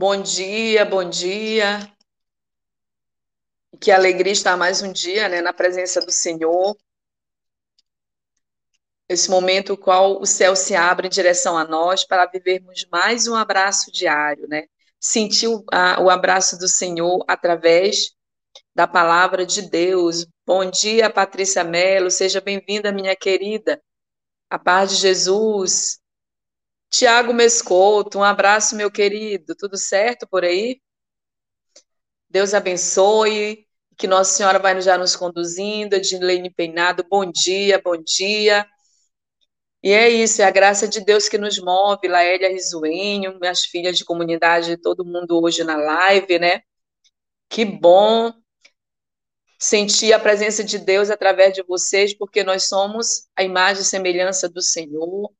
Bom dia, bom dia. Que alegria estar mais um dia, né, na presença do Senhor. Esse momento qual o céu se abre em direção a nós para vivermos mais um abraço diário, né? Sentir o, a, o abraço do Senhor através da palavra de Deus. Bom dia, Patrícia Mello, seja bem-vinda, minha querida. A paz de Jesus. Tiago Mescoto, um abraço, meu querido. Tudo certo por aí? Deus abençoe, que Nossa Senhora vai já nos conduzindo. Edilene Peinado, bom dia, bom dia. E é isso, é a graça de Deus que nos move. Laélia Risuenho, minhas filhas de comunidade, todo mundo hoje na live, né? Que bom sentir a presença de Deus através de vocês, porque nós somos a imagem e semelhança do Senhor.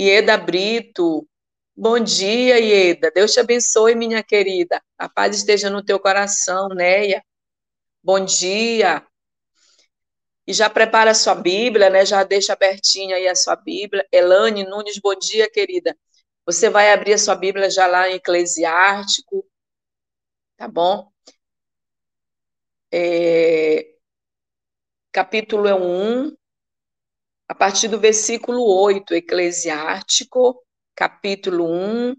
Ieda Brito. Bom dia, Ieda. Deus te abençoe, minha querida. A paz esteja no teu coração, Neia. Bom dia. E já prepara a sua Bíblia, né? Já deixa abertinha aí a sua Bíblia. Elane Nunes, bom dia, querida. Você vai abrir a sua Bíblia já lá em Eclesiástico, tá bom? É... Capítulo 1, a partir do versículo 8, Eclesiástico, capítulo 1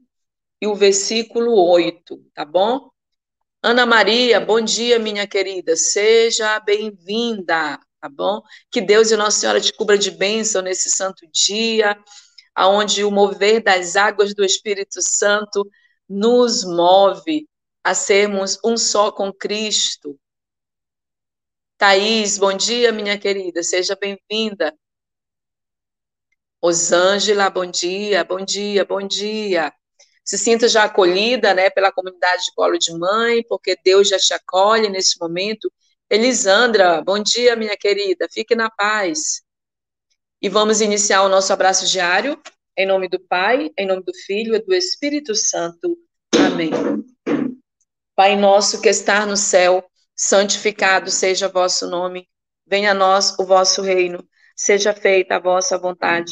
e o versículo 8, tá bom? Ana Maria, bom dia, minha querida, seja bem-vinda, tá bom? Que Deus e Nossa Senhora te cubra de bênção nesse santo dia, aonde o mover das águas do Espírito Santo nos move a sermos um só com Cristo. Thaís, bom dia, minha querida, seja bem-vinda. Osângela, bom dia, bom dia, bom dia. Se sinta já acolhida, né, pela comunidade de colo de mãe, porque Deus já te acolhe nesse momento. Elisandra, bom dia, minha querida, fique na paz. E vamos iniciar o nosso abraço diário, em nome do Pai, em nome do Filho e do Espírito Santo. Amém. Pai nosso que está no céu, santificado seja vosso nome. Venha a nós o vosso reino. Seja feita a vossa vontade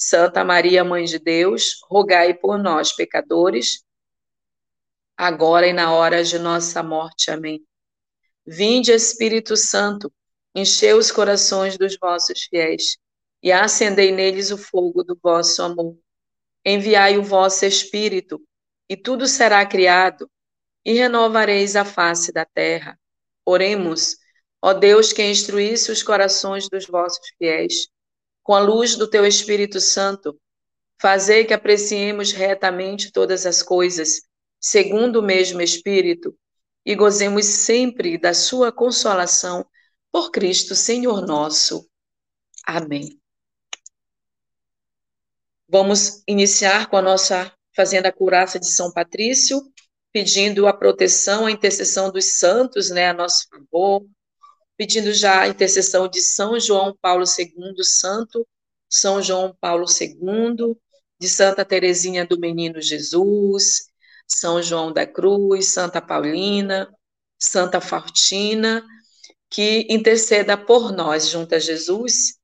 Santa Maria, Mãe de Deus, rogai por nós, pecadores, agora e na hora de nossa morte. Amém. Vinde, Espírito Santo, enchei os corações dos vossos fiéis e acendei neles o fogo do vosso amor. Enviai o vosso Espírito, e tudo será criado, e renovareis a face da terra. Oremos, ó Deus, que instruísse os corações dos vossos fiéis com a luz do teu Espírito Santo, fazer que apreciemos retamente todas as coisas, segundo o mesmo Espírito, e gozemos sempre da sua consolação por Cristo, Senhor nosso. Amém. Vamos iniciar com a nossa fazendo a curaça de São Patrício, pedindo a proteção, a intercessão dos santos, né, a nosso favor, pedindo já a intercessão de São João Paulo II, Santo São João Paulo II, de Santa Teresinha do Menino Jesus, São João da Cruz, Santa Paulina, Santa Faustina, que interceda por nós junto a Jesus,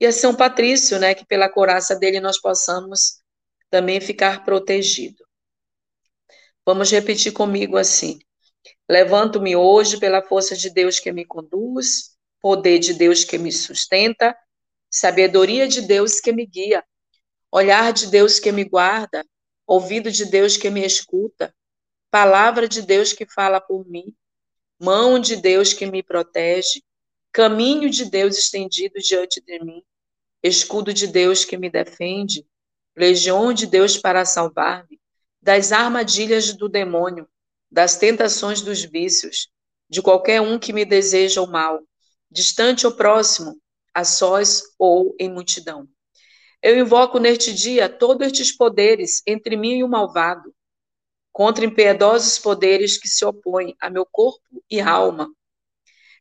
e a São Patrício, né, que pela coraça dele nós possamos também ficar protegido. Vamos repetir comigo assim: Levanto-me hoje pela força de Deus que me conduz, poder de Deus que me sustenta, sabedoria de Deus que me guia, olhar de Deus que me guarda, ouvido de Deus que me escuta, palavra de Deus que fala por mim, mão de Deus que me protege, caminho de Deus estendido diante de mim, escudo de Deus que me defende, legião de Deus para salvar-me das armadilhas do demônio das tentações dos vícios, de qualquer um que me deseja o mal, distante ou próximo, a sós ou em multidão. Eu invoco neste dia todos estes poderes entre mim e o malvado. contra impiedosos poderes que se opõem a meu corpo e alma.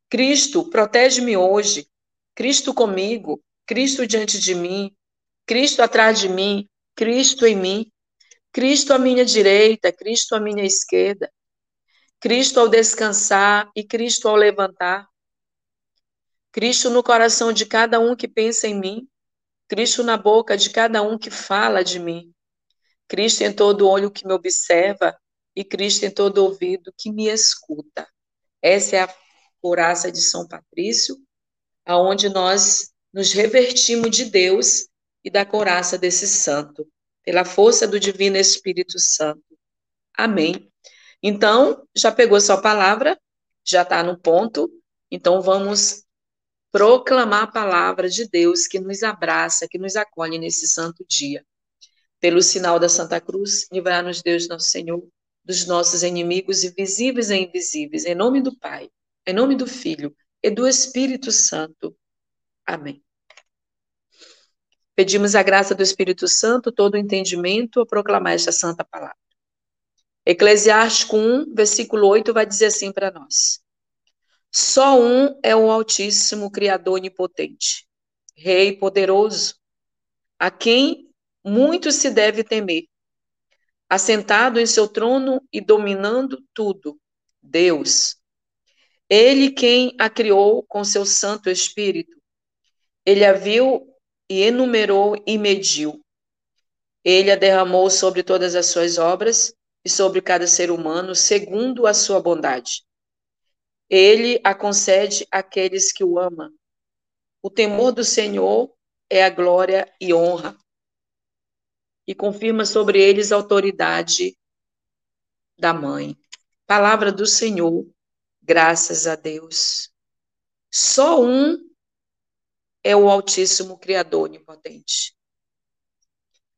Cristo, protege-me hoje. Cristo comigo, Cristo diante de mim, Cristo atrás de mim, Cristo em mim, Cristo à minha direita, Cristo à minha esquerda, Cristo ao descansar e Cristo ao levantar, Cristo no coração de cada um que pensa em mim, Cristo na boca de cada um que fala de mim, Cristo em todo olho que me observa e Cristo em todo ouvido que me escuta. Essa é a coraça de São Patrício, aonde nós nos revertimos de Deus e da coraça desse santo, pela força do Divino Espírito Santo. Amém. Então, já pegou sua palavra, já está no ponto, então vamos proclamar a palavra de Deus que nos abraça, que nos acolhe nesse santo dia. Pelo sinal da Santa Cruz, livrar-nos Deus, nosso Senhor, dos nossos inimigos visíveis e invisíveis, em nome do Pai, em nome do Filho e do Espírito Santo. Amém. Pedimos a graça do Espírito Santo, todo o entendimento, a proclamar esta santa palavra. Eclesiástico 1, versículo 8, vai dizer assim para nós: Só um é o Altíssimo, Criador onipotente, Rei poderoso, a quem muito se deve temer, assentado em seu trono e dominando tudo, Deus. Ele quem a criou com seu Santo Espírito. Ele a viu e enumerou e mediu. Ele a derramou sobre todas as suas obras e sobre cada ser humano, segundo a sua bondade. Ele a concede àqueles que o amam. O temor do Senhor é a glória e honra. E confirma sobre eles a autoridade da mãe. Palavra do Senhor, graças a Deus. Só um é o Altíssimo Criador onipotente.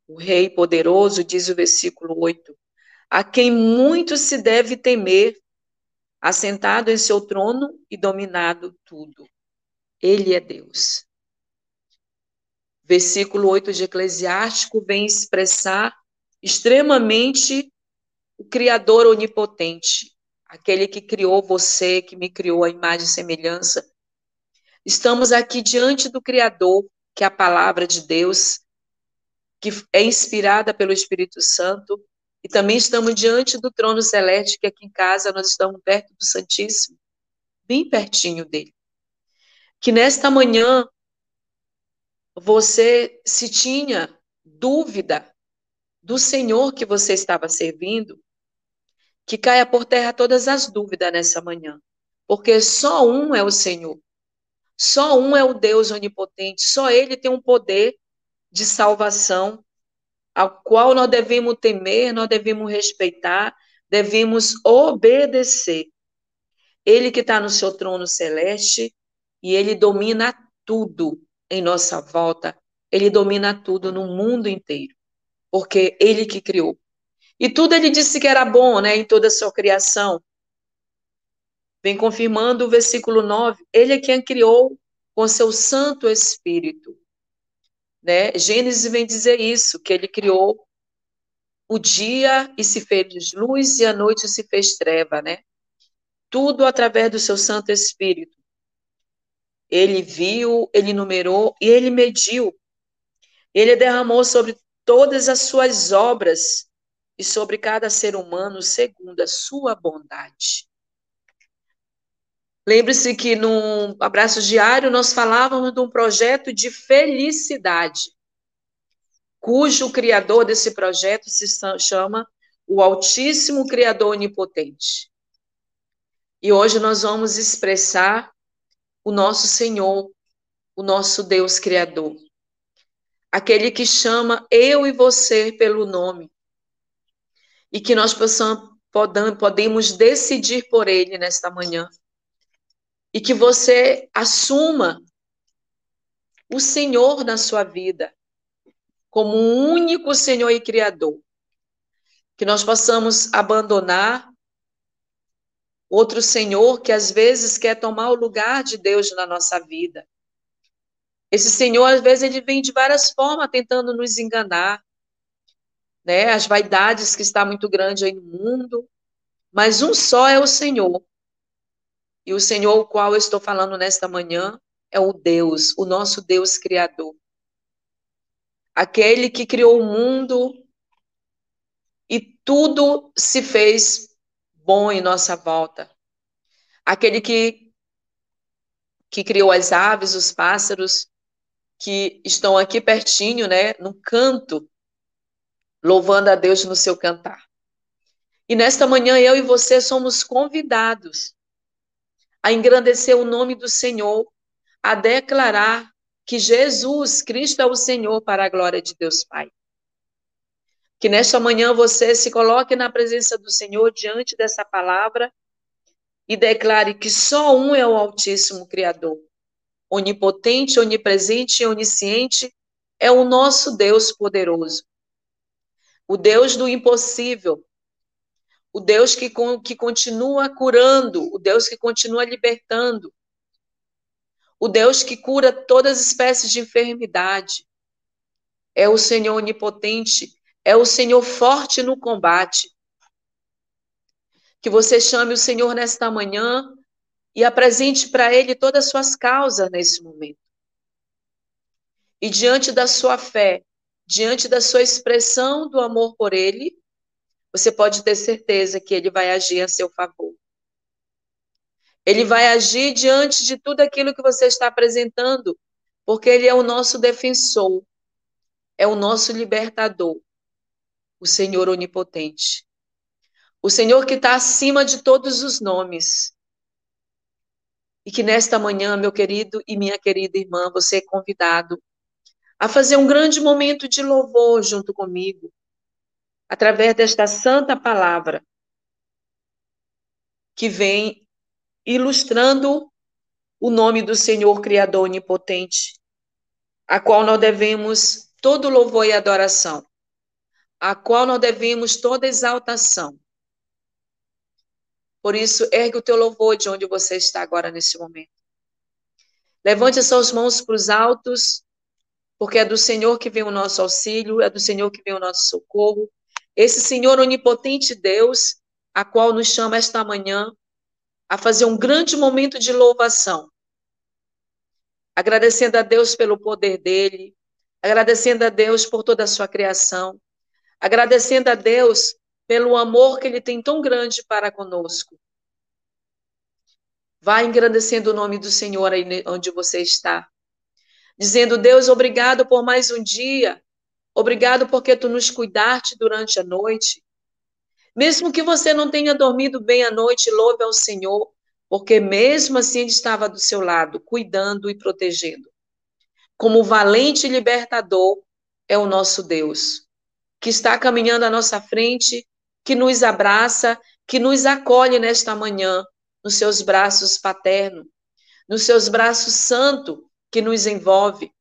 O Rei poderoso, diz o versículo 8, a quem muito se deve temer, assentado em seu trono e dominado tudo. Ele é Deus. Versículo 8 de Eclesiástico vem expressar extremamente o Criador onipotente, aquele que criou você, que me criou a imagem e semelhança, Estamos aqui diante do Criador, que é a palavra de Deus, que é inspirada pelo Espírito Santo, e também estamos diante do trono celeste, que aqui em casa nós estamos perto do Santíssimo, bem pertinho dele. Que nesta manhã você, se tinha dúvida do Senhor que você estava servindo, que caia por terra todas as dúvidas nessa manhã, porque só um é o Senhor. Só um é o Deus onipotente, só ele tem um poder de salvação, ao qual nós devemos temer, nós devemos respeitar, devemos obedecer. Ele que está no seu trono celeste e ele domina tudo em nossa volta, ele domina tudo no mundo inteiro, porque ele que criou. E tudo ele disse que era bom, né, em toda a sua criação vem confirmando o versículo 9, ele é quem criou com seu Santo Espírito. Né? Gênesis vem dizer isso, que ele criou o dia e se fez luz e a noite se fez treva, né? Tudo através do seu Santo Espírito. Ele viu, ele numerou e ele mediu. Ele derramou sobre todas as suas obras e sobre cada ser humano segundo a sua bondade. Lembre-se que no abraço diário nós falávamos de um projeto de felicidade, cujo criador desse projeto se chama o Altíssimo Criador Onipotente. E hoje nós vamos expressar o nosso Senhor, o nosso Deus Criador. Aquele que chama eu e você pelo nome. E que nós possamos, podemos decidir por ele nesta manhã e que você assuma o Senhor na sua vida como o único Senhor e Criador. Que nós possamos abandonar outro Senhor que às vezes quer tomar o lugar de Deus na nossa vida. Esse Senhor, às vezes, ele vem de várias formas tentando nos enganar. né, as vaidades que está muito grande aí no mundo, mas um só é o Senhor. E o Senhor, o qual eu estou falando nesta manhã, é o Deus, o nosso Deus Criador. Aquele que criou o mundo e tudo se fez bom em nossa volta. Aquele que, que criou as aves, os pássaros, que estão aqui pertinho, né, no canto, louvando a Deus no seu cantar. E nesta manhã eu e você somos convidados a engrandecer o nome do Senhor, a declarar que Jesus Cristo é o Senhor para a glória de Deus Pai. Que nesta manhã você se coloque na presença do Senhor diante dessa palavra e declare que só um é o Altíssimo Criador. Onipotente, onipresente e onisciente é o nosso Deus poderoso. O Deus do impossível, o Deus que, que continua curando, o Deus que continua libertando, o Deus que cura todas as espécies de enfermidade. É o Senhor onipotente, é o Senhor forte no combate. Que você chame o Senhor nesta manhã e apresente para Ele todas as suas causas nesse momento. E diante da sua fé, diante da sua expressão do amor por Ele, você pode ter certeza que ele vai agir a seu favor. Ele vai agir diante de tudo aquilo que você está apresentando, porque ele é o nosso defensor, é o nosso libertador, o Senhor onipotente. O Senhor que está acima de todos os nomes. E que nesta manhã, meu querido e minha querida irmã, você é convidado a fazer um grande momento de louvor junto comigo, através desta santa palavra, que vem ilustrando o nome do Senhor Criador Onipotente, a qual nós devemos todo louvor e adoração, a qual nós devemos toda exaltação. Por isso, ergue o teu louvor de onde você está agora nesse momento. Levante as suas mãos para os altos, porque é do Senhor que vem o nosso auxílio, é do Senhor que vem o nosso socorro, esse Senhor onipotente Deus, a qual nos chama esta manhã a fazer um grande momento de louvação. Agradecendo a Deus pelo poder dele, agradecendo a Deus por toda a sua criação, agradecendo a Deus pelo amor que ele tem tão grande para conosco. Vá engrandecendo o nome do Senhor aí onde você está. Dizendo, Deus, obrigado por mais um dia. Obrigado porque tu nos cuidaste durante a noite. Mesmo que você não tenha dormido bem a noite, louve ao Senhor, porque mesmo assim ele estava do seu lado, cuidando e protegendo. Como valente libertador é o nosso Deus, que está caminhando à nossa frente, que nos abraça, que nos acolhe nesta manhã nos seus braços paternos, nos seus braços santo que nos envolve.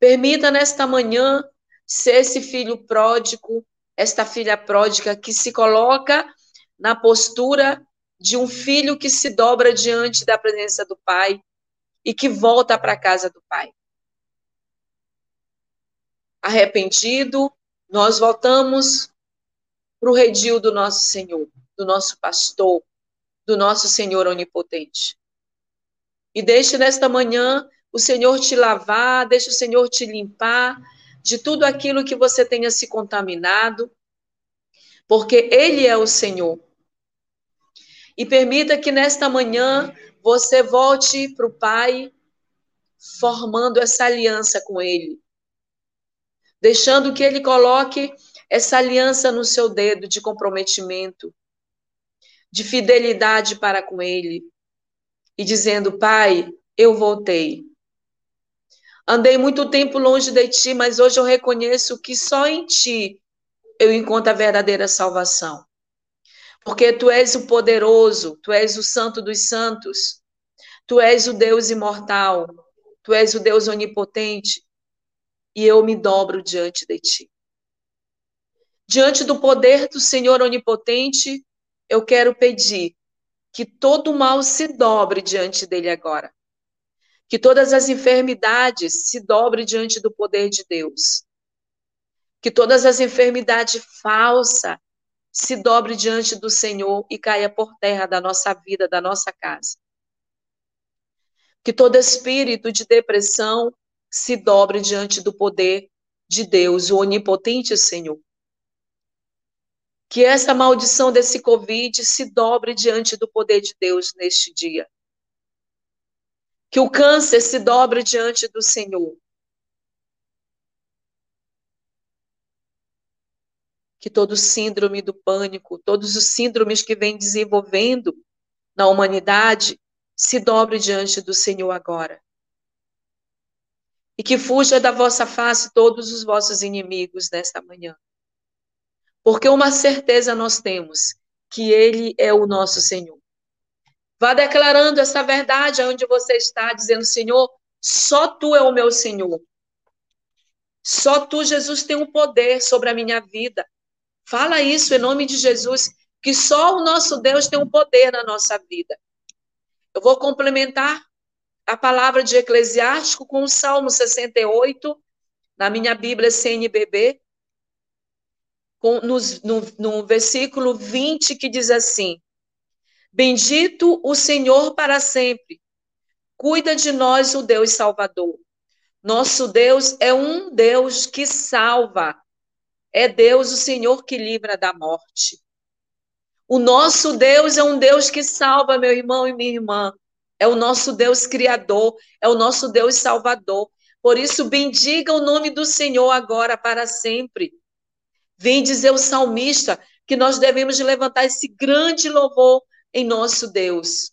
Permita nesta manhã ser esse filho pródigo, esta filha pródiga que se coloca na postura de um filho que se dobra diante da presença do pai e que volta para a casa do pai. Arrependido, nós voltamos para o redil do nosso Senhor, do nosso pastor, do nosso Senhor onipotente. E deixe nesta manhã o Senhor te lavar, deixe o Senhor te limpar, de tudo aquilo que você tenha se contaminado, porque Ele é o Senhor. E permita que nesta manhã você volte para o Pai, formando essa aliança com Ele, deixando que Ele coloque essa aliança no seu dedo de comprometimento, de fidelidade para com Ele, e dizendo: Pai, eu voltei. Andei muito tempo longe de ti, mas hoje eu reconheço que só em ti eu encontro a verdadeira salvação. Porque tu és o poderoso, tu és o santo dos santos, tu és o Deus imortal, tu és o Deus onipotente, e eu me dobro diante de ti. Diante do poder do Senhor onipotente, eu quero pedir que todo mal se dobre diante dele agora que todas as enfermidades se dobrem diante do poder de Deus. Que todas as enfermidades falsas se dobre diante do Senhor e caia por terra da nossa vida, da nossa casa. Que todo espírito de depressão se dobre diante do poder de Deus, o onipotente Senhor. Que essa maldição desse Covid se dobre diante do poder de Deus neste dia. Que o câncer se dobre diante do Senhor. Que todo síndrome do pânico, todos os síndromes que vem desenvolvendo na humanidade, se dobre diante do Senhor agora. E que fuja da vossa face todos os vossos inimigos nesta manhã. Porque uma certeza nós temos, que Ele é o nosso Senhor. Vá declarando essa verdade onde você está, dizendo: Senhor, só tu é o meu Senhor. Só tu, Jesus, tem o um poder sobre a minha vida. Fala isso em nome de Jesus, que só o nosso Deus tem o um poder na nossa vida. Eu vou complementar a palavra de Eclesiástico com o Salmo 68, na minha Bíblia CNBB, com, no, no, no versículo 20, que diz assim: Bendito o Senhor para sempre, cuida de nós o Deus Salvador. Nosso Deus é um Deus que salva, é Deus o Senhor que livra da morte. O nosso Deus é um Deus que salva, meu irmão e minha irmã. É o nosso Deus criador, é o nosso Deus salvador. Por isso, bendiga o nome do Senhor agora para sempre. Vem dizer o salmista que nós devemos levantar esse grande louvor em nosso Deus,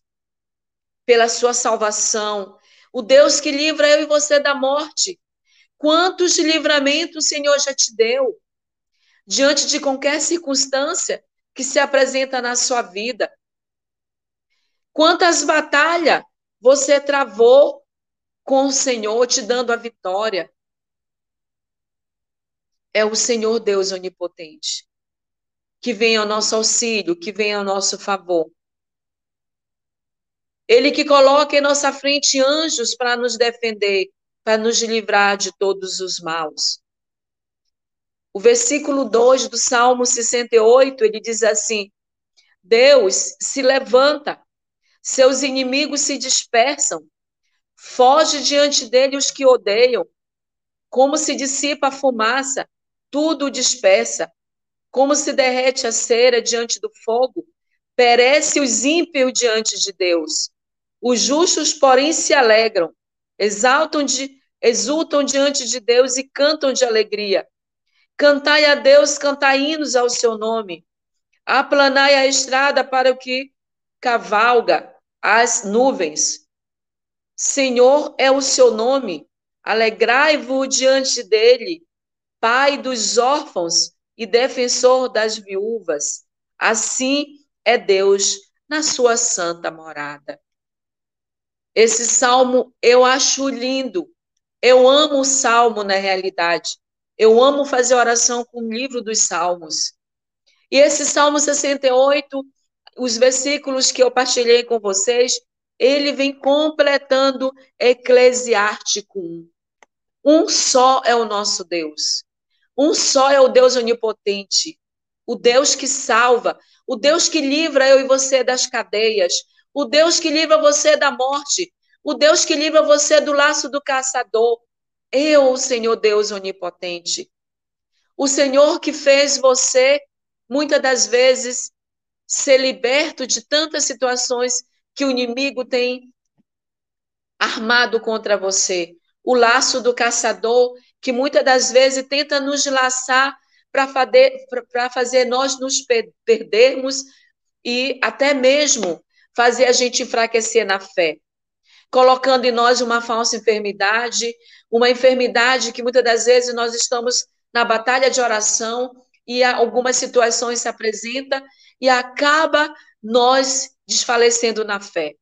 pela sua salvação. O Deus que livra eu e você da morte. Quantos livramentos o Senhor já te deu? Diante de qualquer circunstância, que se apresenta na sua vida. Quantas batalhas você travou com o Senhor te dando a vitória? É o Senhor Deus onipotente que vem ao nosso auxílio, que vem ao nosso favor. Ele que coloca em nossa frente anjos para nos defender, para nos livrar de todos os maus. O versículo 2 do Salmo 68, ele diz assim: Deus se levanta, seus inimigos se dispersam, foge diante dele os que odeiam, como se dissipa a fumaça, tudo dispersa, como se derrete a cera diante do fogo, perece os ímpios diante de Deus. Os justos, porém, se alegram, exaltam de, exultam diante de Deus e cantam de alegria. Cantai a Deus, cantai hinos ao seu nome. Aplanai a estrada para o que cavalga as nuvens. Senhor é o seu nome. Alegrai-vos diante dele, Pai dos órfãos e defensor das viúvas. Assim é Deus na sua santa morada. Esse salmo eu acho lindo. Eu amo o salmo na realidade. Eu amo fazer oração com o livro dos Salmos. E esse Salmo 68, os versículos que eu partilhei com vocês, ele vem completando Eclesiástico 1. Um só é o nosso Deus. Um só é o Deus onipotente. O Deus que salva. O Deus que livra eu e você das cadeias. O Deus que livra você da morte. O Deus que livra você do laço do caçador. Eu, o Senhor Deus onipotente. O Senhor que fez você, muitas das vezes, ser liberto de tantas situações que o inimigo tem armado contra você. O laço do caçador, que muitas das vezes tenta nos laçar para fazer, fazer nós nos perdermos e até mesmo fazer a gente enfraquecer na fé colocando em nós uma falsa enfermidade, uma enfermidade que muitas das vezes nós estamos na batalha de oração e algumas situações se apresentam e acaba nós desfalecendo na fé.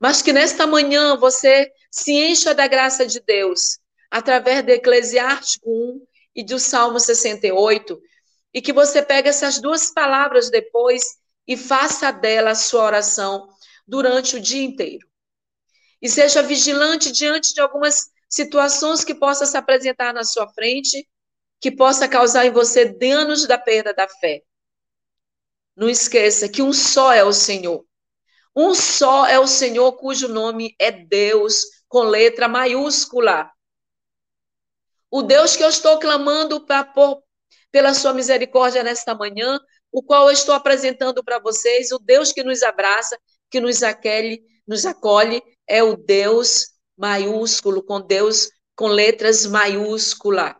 Mas que nesta manhã você se encha da graça de Deus, através do Eclesiástico 1 e do Salmo 68, e que você pegue essas duas palavras depois e faça dela a sua oração durante o dia inteiro e seja vigilante diante de algumas situações que possam se apresentar na sua frente, que possa causar em você danos da perda da fé. Não esqueça que um só é o Senhor. Um só é o Senhor cujo nome é Deus, com letra maiúscula. O Deus que eu estou clamando pra, por, pela sua misericórdia nesta manhã, o qual eu estou apresentando para vocês, o Deus que nos abraça, que nos acolhe, nos acolhe, é o Deus maiúsculo, com Deus com letras maiúscula.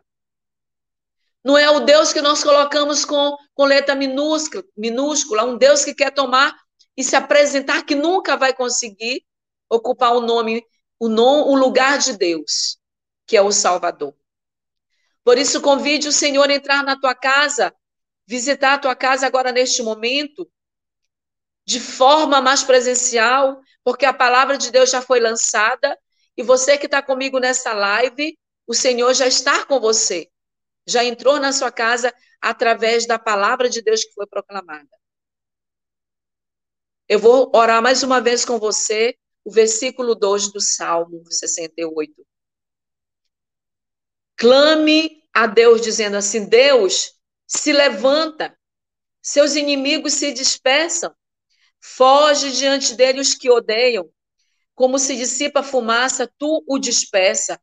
Não é o Deus que nós colocamos com, com letra minúscula, minúscula, um Deus que quer tomar e se apresentar, que nunca vai conseguir ocupar o nome, o, nome, o lugar de Deus, que é o Salvador. Por isso, convide o Senhor a entrar na tua casa, visitar a tua casa agora neste momento, de forma mais presencial, porque a palavra de Deus já foi lançada e você que está comigo nessa live, o Senhor já está com você já entrou na sua casa através da palavra de Deus que foi proclamada. Eu vou orar mais uma vez com você, o versículo 2 do Salmo 68. Clame a Deus, dizendo assim: Deus, se levanta, seus inimigos se dispersam, foge diante dele os que odeiam. Como se dissipa a fumaça, tu o dispersa.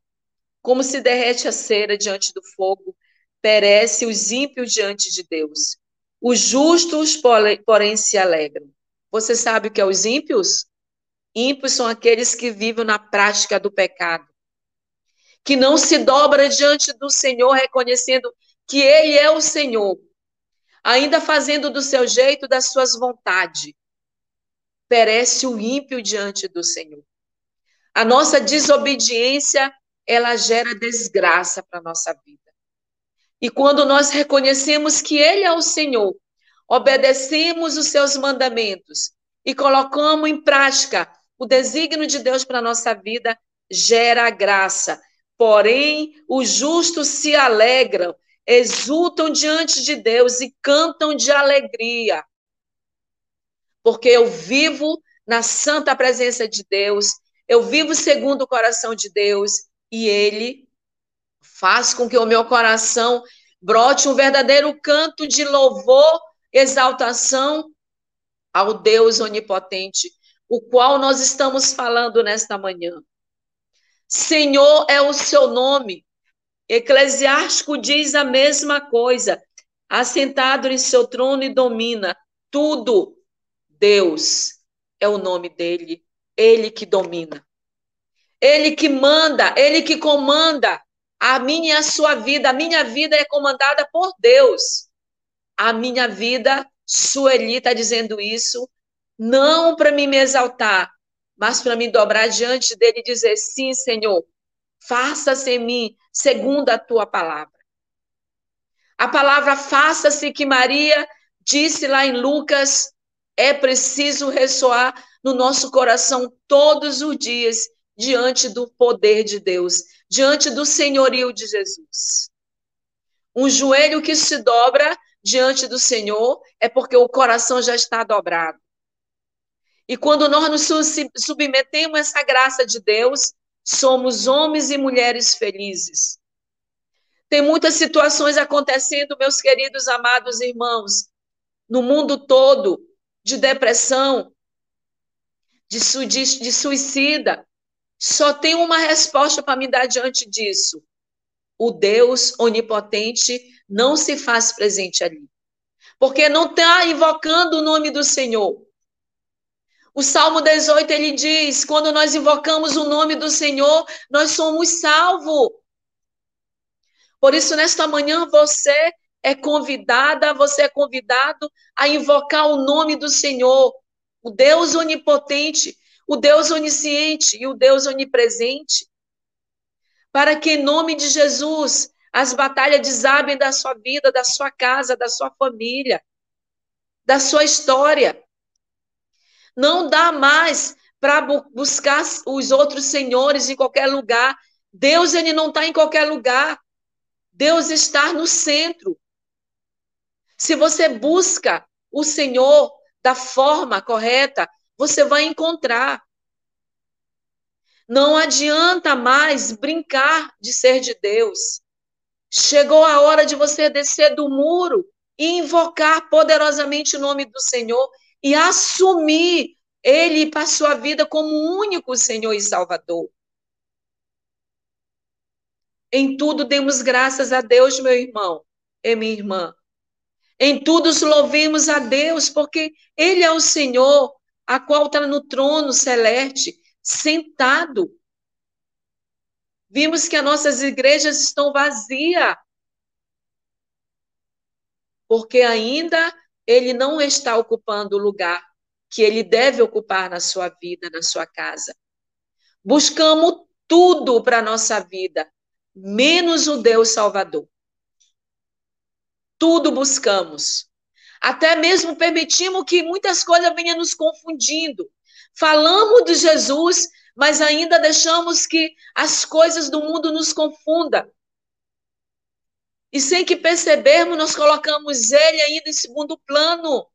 Como se derrete a cera diante do fogo, perece os ímpios diante de Deus. Os justos, porém, se alegram. Você sabe o que é os ímpios? Ímpios são aqueles que vivem na prática do pecado, que não se dobra diante do Senhor, reconhecendo que Ele é o Senhor, ainda fazendo do seu jeito, das suas vontades. Perece o ímpio diante do Senhor. A nossa desobediência, ela gera desgraça para a nossa vida. E quando nós reconhecemos que Ele é o Senhor, obedecemos os seus mandamentos e colocamos em prática o desígnio de Deus para a nossa vida, gera graça. Porém, os justos se alegram, exultam diante de Deus e cantam de alegria. Porque eu vivo na santa presença de Deus, eu vivo segundo o coração de Deus e Ele Faz com que o meu coração brote um verdadeiro canto de louvor, exaltação ao Deus onipotente, o qual nós estamos falando nesta manhã. Senhor é o seu nome. Eclesiástico diz a mesma coisa. Assentado em seu trono e domina tudo. Deus é o nome dele. Ele que domina. Ele que manda, ele que comanda. A minha e a sua vida, a minha vida é comandada por Deus. A minha vida, Sueli está dizendo isso, não para mim me exaltar, mas para me dobrar diante dele e dizer: sim, Senhor, faça-se em mim segundo a tua palavra. A palavra faça-se que Maria disse lá em Lucas é preciso ressoar no nosso coração todos os dias diante do poder de Deus, diante do senhorio de Jesus. Um joelho que se dobra diante do Senhor é porque o coração já está dobrado. E quando nós nos submetemos a essa graça de Deus, somos homens e mulheres felizes. Tem muitas situações acontecendo, meus queridos amados irmãos, no mundo todo, de depressão, de, de, de suicida, só tem uma resposta para me dar diante disso. O Deus onipotente não se faz presente ali. Porque não está invocando o nome do Senhor. O Salmo 18 ele diz: quando nós invocamos o nome do Senhor, nós somos salvos. Por isso, nesta manhã, você é convidada, você é convidado a invocar o nome do Senhor, o Deus onipotente, o Deus onisciente e o Deus onipresente, para que, em nome de Jesus, as batalhas desabem da sua vida, da sua casa, da sua família, da sua história. Não dá mais para buscar os outros senhores em qualquer lugar. Deus, ele não está em qualquer lugar. Deus está no centro. Se você busca o Senhor da forma correta, você vai encontrar. Não adianta mais brincar de ser de Deus. Chegou a hora de você descer do muro e invocar poderosamente o nome do Senhor e assumir Ele para a sua vida como único Senhor e Salvador. Em tudo demos graças a Deus, meu irmão e minha irmã. Em tudo louvemos a Deus, porque Ele é o Senhor, a qual está no trono celeste, sentado. Vimos que as nossas igrejas estão vazias, porque ainda Ele não está ocupando o lugar que Ele deve ocupar na sua vida, na sua casa. Buscamos tudo para a nossa vida, menos o Deus Salvador. Tudo buscamos. Até mesmo permitimos que muitas coisas venham nos confundindo. Falamos de Jesus, mas ainda deixamos que as coisas do mundo nos confundam. E sem que percebermos, nós colocamos ele ainda em segundo plano.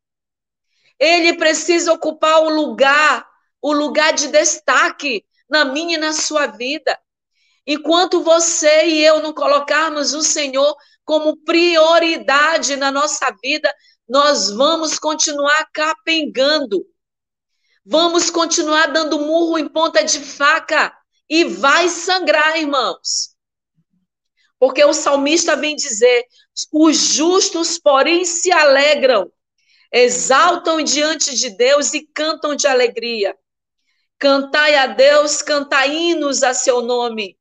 Ele precisa ocupar o lugar, o lugar de destaque na minha e na sua vida. Enquanto você e eu não colocarmos o Senhor como prioridade na nossa vida, nós vamos continuar capengando. Vamos continuar dando murro em ponta de faca e vai sangrar, irmãos. Porque o salmista vem dizer: os justos, porém, se alegram, exaltam diante de Deus e cantam de alegria. Cantai a Deus, cantai hinos a seu nome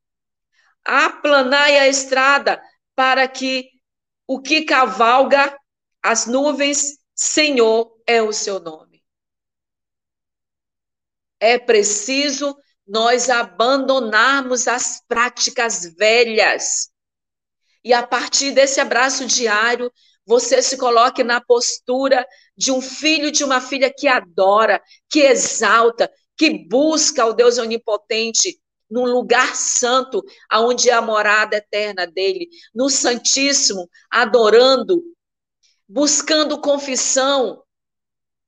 aplanai a estrada para que o que cavalga as nuvens, Senhor é o seu nome. É preciso nós abandonarmos as práticas velhas. E a partir desse abraço diário, você se coloque na postura de um filho, de uma filha que adora, que exalta, que busca o Deus onipotente, num lugar santo, aonde é a morada eterna dele, no Santíssimo, adorando, buscando confissão,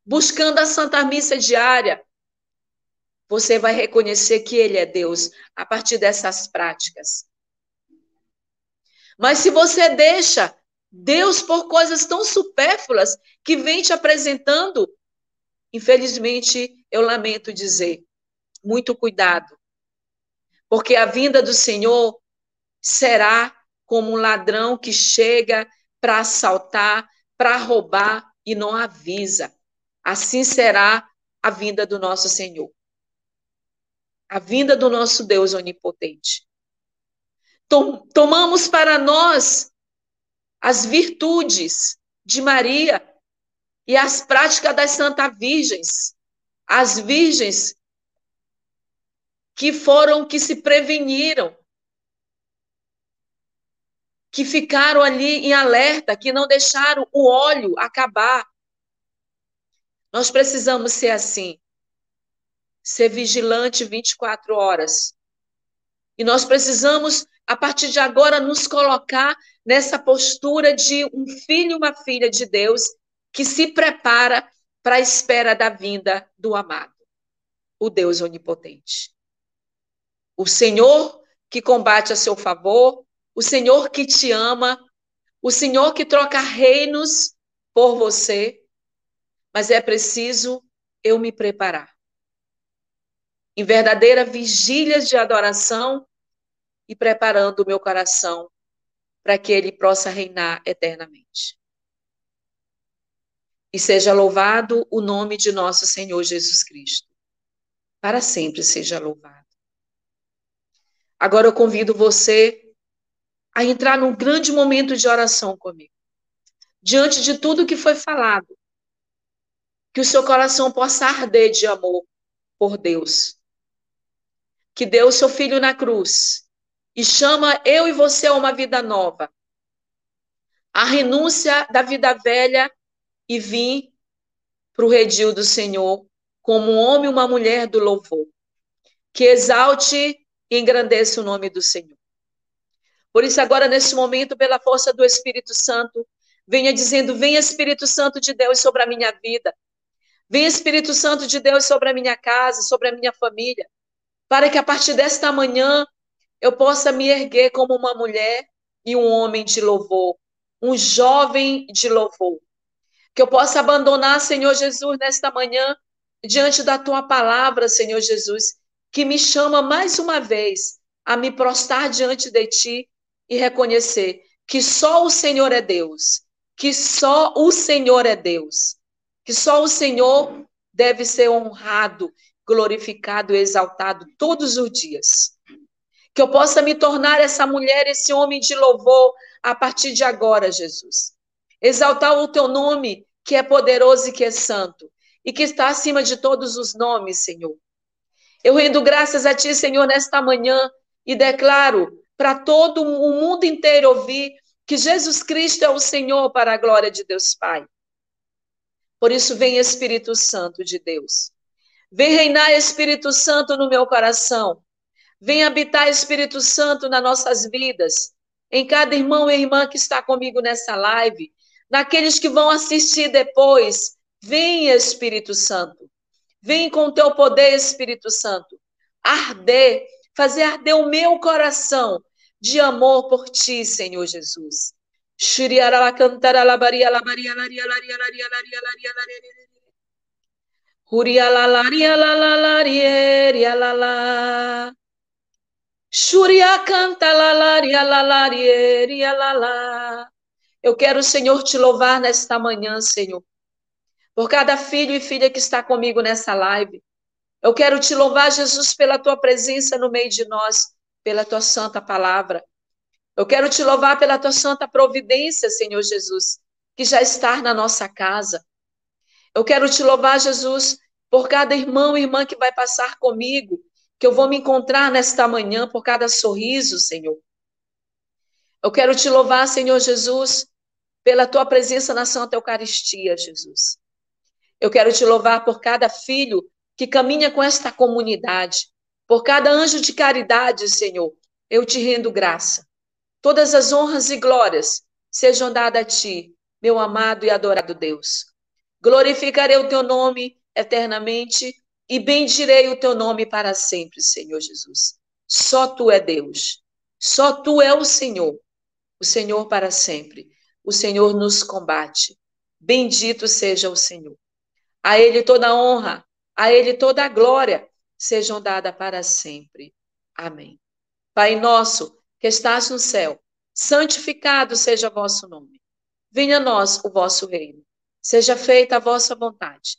buscando a Santa Missa diária, você vai reconhecer que ele é Deus a partir dessas práticas. Mas se você deixa Deus por coisas tão supérfluas que vem te apresentando, infelizmente, eu lamento dizer, muito cuidado porque a vinda do Senhor será como um ladrão que chega para assaltar, para roubar e não avisa. Assim será a vinda do nosso Senhor. A vinda do nosso Deus onipotente. Tomamos para nós as virtudes de Maria e as práticas das Santas Virgens, as virgens que foram, que se preveniram, que ficaram ali em alerta, que não deixaram o óleo acabar. Nós precisamos ser assim, ser vigilante 24 horas. E nós precisamos, a partir de agora, nos colocar nessa postura de um filho e uma filha de Deus que se prepara para a espera da vinda do amado, o Deus onipotente o Senhor que combate a seu favor, o Senhor que te ama, o Senhor que troca reinos por você, mas é preciso eu me preparar. Em verdadeira vigília de adoração e preparando o meu coração para que ele possa reinar eternamente. E seja louvado o nome de nosso Senhor Jesus Cristo. Para sempre seja louvado. Agora eu convido você a entrar num grande momento de oração comigo. Diante de tudo que foi falado, que o seu coração possa arder de amor por Deus. Que deu o seu filho na cruz e chama eu e você a uma vida nova. A renúncia da vida velha e vir para o redil do Senhor como um homem e uma mulher do louvor. Que exalte e engrandeça o nome do Senhor. Por isso, agora, nesse momento, pela força do Espírito Santo, venha dizendo: Venha Espírito Santo de Deus sobre a minha vida. Venha Espírito Santo de Deus sobre a minha casa, sobre a minha família. Para que a partir desta manhã eu possa me erguer como uma mulher, e um homem de louvor, um jovem de louvor. Que eu possa abandonar, Senhor Jesus, nesta manhã, diante da tua palavra, Senhor Jesus, que me chama mais uma vez a me prostrar diante de ti e reconhecer que só o Senhor é Deus, que só o Senhor é Deus, que só o Senhor deve ser honrado, glorificado exaltado todos os dias. Que eu possa me tornar essa mulher, esse homem de louvor a partir de agora, Jesus. Exaltar o teu nome, que é poderoso e que é santo, e que está acima de todos os nomes, Senhor. Eu rendo graças a ti, Senhor, nesta manhã e declaro para todo o mundo inteiro ouvir que Jesus Cristo é o Senhor para a glória de Deus Pai. Por isso, vem Espírito Santo de Deus. Vem reinar Espírito Santo no meu coração. Vem habitar Espírito Santo nas nossas vidas, em cada irmão e irmã que está comigo nessa live, naqueles que vão assistir depois. Vem, Espírito Santo. Vem com teu poder, Espírito Santo, arder, fazer arder o meu coração de amor por ti, Senhor Jesus. Huria la la la la la la. Xuria canta lalaria, lalaria, lalá. Eu quero, Senhor, te louvar nesta manhã, Senhor. Por cada filho e filha que está comigo nessa live. Eu quero te louvar, Jesus, pela tua presença no meio de nós, pela tua santa palavra. Eu quero te louvar pela tua santa providência, Senhor Jesus, que já está na nossa casa. Eu quero te louvar, Jesus, por cada irmão e irmã que vai passar comigo, que eu vou me encontrar nesta manhã por cada sorriso, Senhor. Eu quero te louvar, Senhor Jesus, pela tua presença na Santa Eucaristia, Jesus. Eu quero te louvar por cada filho que caminha com esta comunidade, por cada anjo de caridade, Senhor. Eu te rendo graça. Todas as honras e glórias sejam dadas a ti, meu amado e adorado Deus. Glorificarei o teu nome eternamente e bendirei o teu nome para sempre, Senhor Jesus. Só tu é Deus. Só tu é o Senhor. O Senhor para sempre. O Senhor nos combate. Bendito seja o Senhor. A ele toda a honra, a ele toda a glória sejam dada para sempre. Amém. Pai nosso, que estás no céu, santificado seja vosso nome. Venha a nós o vosso reino. Seja feita a vossa vontade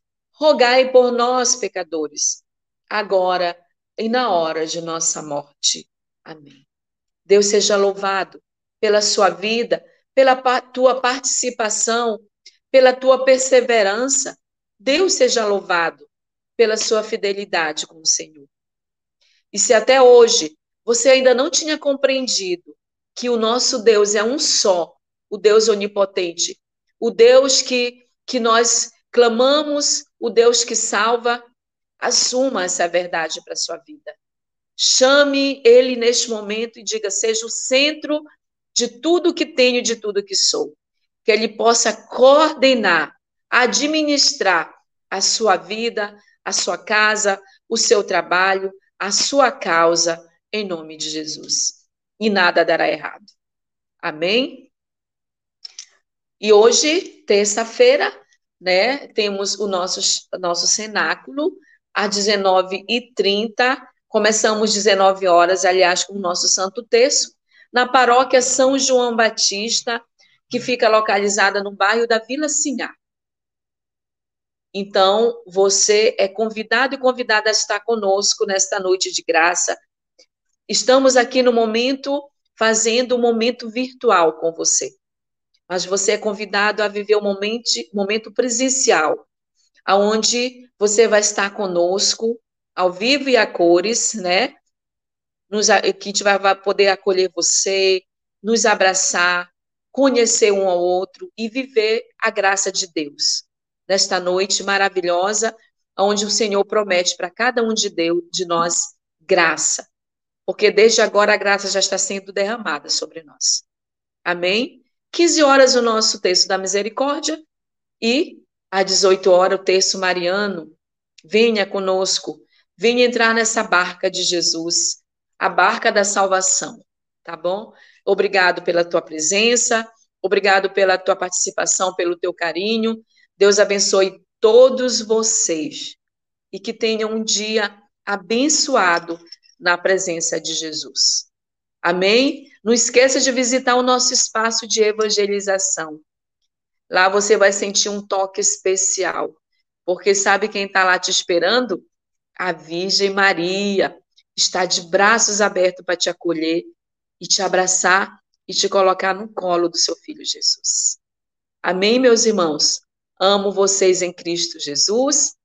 rogai por nós, pecadores, agora e na hora de nossa morte. Amém. Deus seja louvado pela sua vida, pela tua participação, pela tua perseverança. Deus seja louvado pela sua fidelidade com o Senhor. E se até hoje você ainda não tinha compreendido que o nosso Deus é um só, o Deus onipotente, o Deus que, que nós clamamos o Deus que salva, assuma essa verdade para a sua vida. Chame Ele neste momento e diga: seja o centro de tudo que tenho, de tudo que sou. Que Ele possa coordenar, administrar a sua vida, a sua casa, o seu trabalho, a sua causa, em nome de Jesus. E nada dará errado. Amém? E hoje, terça-feira, né? Temos o nosso, nosso cenáculo às 19h30, começamos 19 horas, aliás, com o nosso Santo Terço, na paróquia São João Batista, que fica localizada no bairro da Vila Sinhá. Então, você é convidado e convidada a estar conosco nesta noite de graça. Estamos aqui no momento, fazendo um momento virtual com você mas você é convidado a viver o momento, momento presencial, aonde você vai estar conosco, ao vivo e a cores, né? Nos, que a gente vai, vai poder acolher você, nos abraçar, conhecer um ao outro e viver a graça de Deus. Nesta noite maravilhosa, onde o Senhor promete para cada um de, Deus, de nós graça. Porque desde agora a graça já está sendo derramada sobre nós. Amém? 15 horas o nosso texto da misericórdia e às 18 horas o texto mariano. Venha conosco, venha entrar nessa barca de Jesus, a barca da salvação, tá bom? Obrigado pela tua presença, obrigado pela tua participação, pelo teu carinho. Deus abençoe todos vocês e que tenham um dia abençoado na presença de Jesus. Amém? Não esqueça de visitar o nosso espaço de evangelização. Lá você vai sentir um toque especial, porque sabe quem está lá te esperando? A Virgem Maria está de braços abertos para te acolher e te abraçar e te colocar no colo do seu filho Jesus. Amém, meus irmãos? Amo vocês em Cristo Jesus.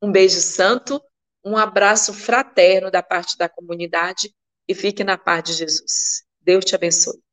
Um beijo santo, um abraço fraterno da parte da comunidade e fique na paz de Jesus. Deus te abençoe.